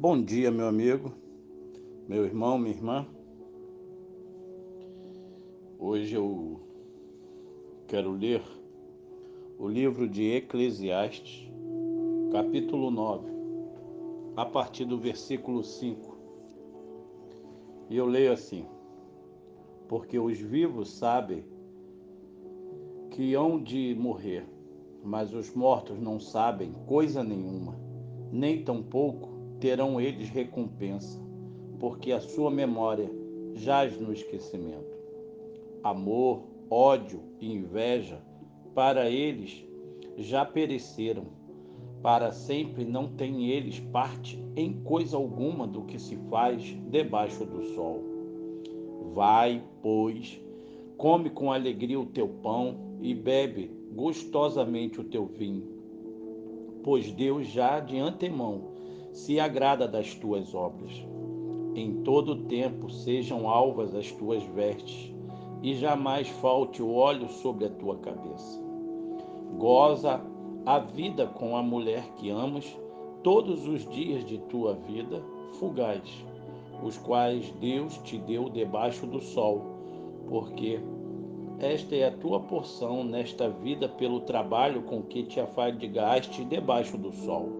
Bom dia, meu amigo, meu irmão, minha irmã. Hoje eu quero ler o livro de Eclesiastes, capítulo 9, a partir do versículo 5. E eu leio assim: Porque os vivos sabem que hão de morrer, mas os mortos não sabem coisa nenhuma, nem tampouco terão eles recompensa, porque a sua memória jaz no esquecimento. Amor, ódio e inveja, para eles já pereceram. Para sempre não têm eles parte em coisa alguma do que se faz debaixo do sol. Vai, pois, come com alegria o teu pão e bebe gostosamente o teu vinho, pois Deus já de antemão se agrada das tuas obras. Em todo tempo sejam alvas as tuas vestes, e jamais falte o óleo sobre a tua cabeça. Goza a vida com a mulher que amas todos os dias de tua vida fugaz, os quais Deus te deu debaixo do sol, porque esta é a tua porção nesta vida pelo trabalho com que te afadigaste debaixo do sol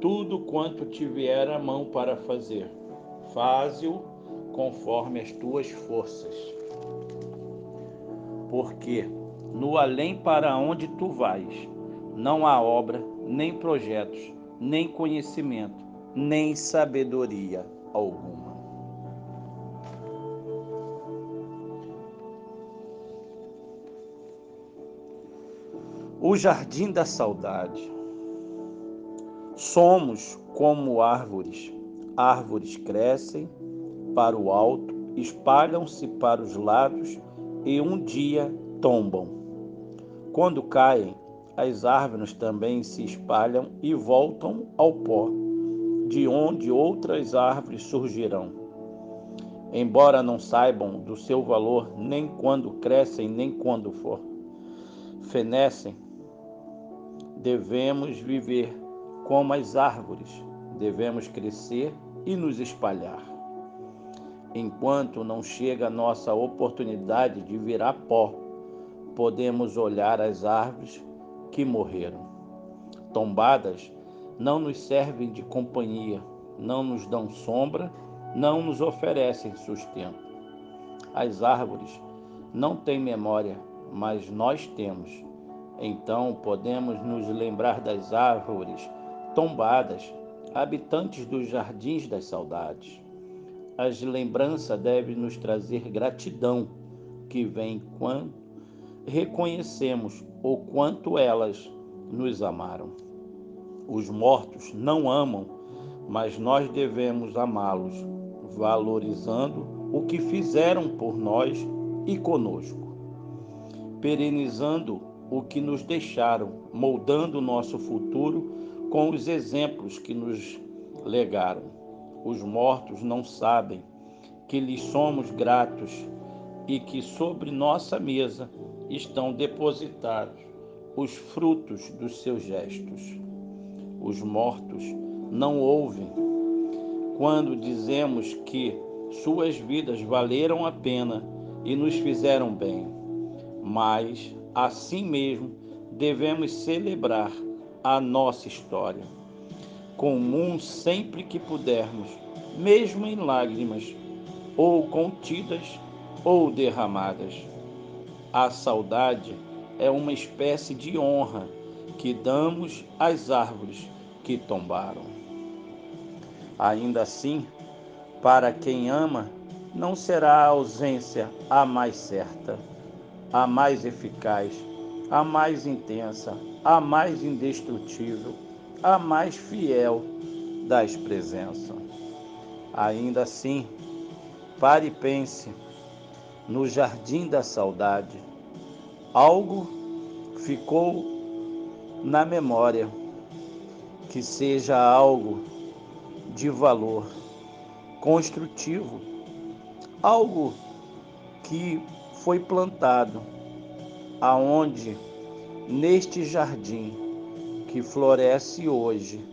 tudo quanto te vier a mão para fazer. Faze-o conforme as tuas forças. Porque no além para onde tu vais, não há obra, nem projetos, nem conhecimento, nem sabedoria alguma. O jardim da saudade Somos como árvores. Árvores crescem para o alto, espalham-se para os lados e um dia tombam. Quando caem, as árvores também se espalham e voltam ao pó, de onde outras árvores surgirão. Embora não saibam do seu valor nem quando crescem, nem quando for fenecem, devemos viver como as árvores, devemos crescer e nos espalhar. Enquanto não chega a nossa oportunidade de virar pó, podemos olhar as árvores que morreram. Tombadas não nos servem de companhia, não nos dão sombra, não nos oferecem sustento. As árvores não têm memória, mas nós temos. Então podemos nos lembrar das árvores tombadas, habitantes dos jardins das saudades. As lembranças devem nos trazer gratidão, que vem quando reconhecemos o quanto elas nos amaram. Os mortos não amam, mas nós devemos amá-los, valorizando o que fizeram por nós e conosco, perenizando o que nos deixaram, moldando nosso futuro com os exemplos que nos legaram. Os mortos não sabem que lhes somos gratos e que sobre nossa mesa estão depositados os frutos dos seus gestos. Os mortos não ouvem quando dizemos que suas vidas valeram a pena e nos fizeram bem, mas assim mesmo devemos celebrar a nossa história. Comum sempre que pudermos, mesmo em lágrimas, ou contidas ou derramadas. A saudade é uma espécie de honra que damos às árvores que tombaram. Ainda assim, para quem ama, não será a ausência a mais certa, a mais eficaz, a mais intensa, a mais indestrutível, a mais fiel das presenças. Ainda assim, pare e pense no jardim da saudade. Algo ficou na memória que seja algo de valor construtivo, algo que foi plantado aonde neste jardim que floresce hoje,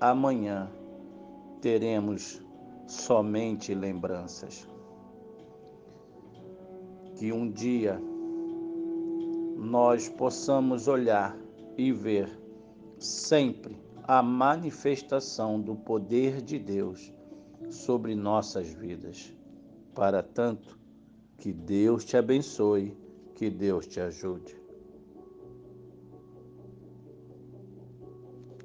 amanhã teremos somente lembranças. Que um dia nós possamos olhar e ver sempre a manifestação do poder de Deus sobre nossas vidas. Para tanto, que Deus te abençoe, que Deus te ajude.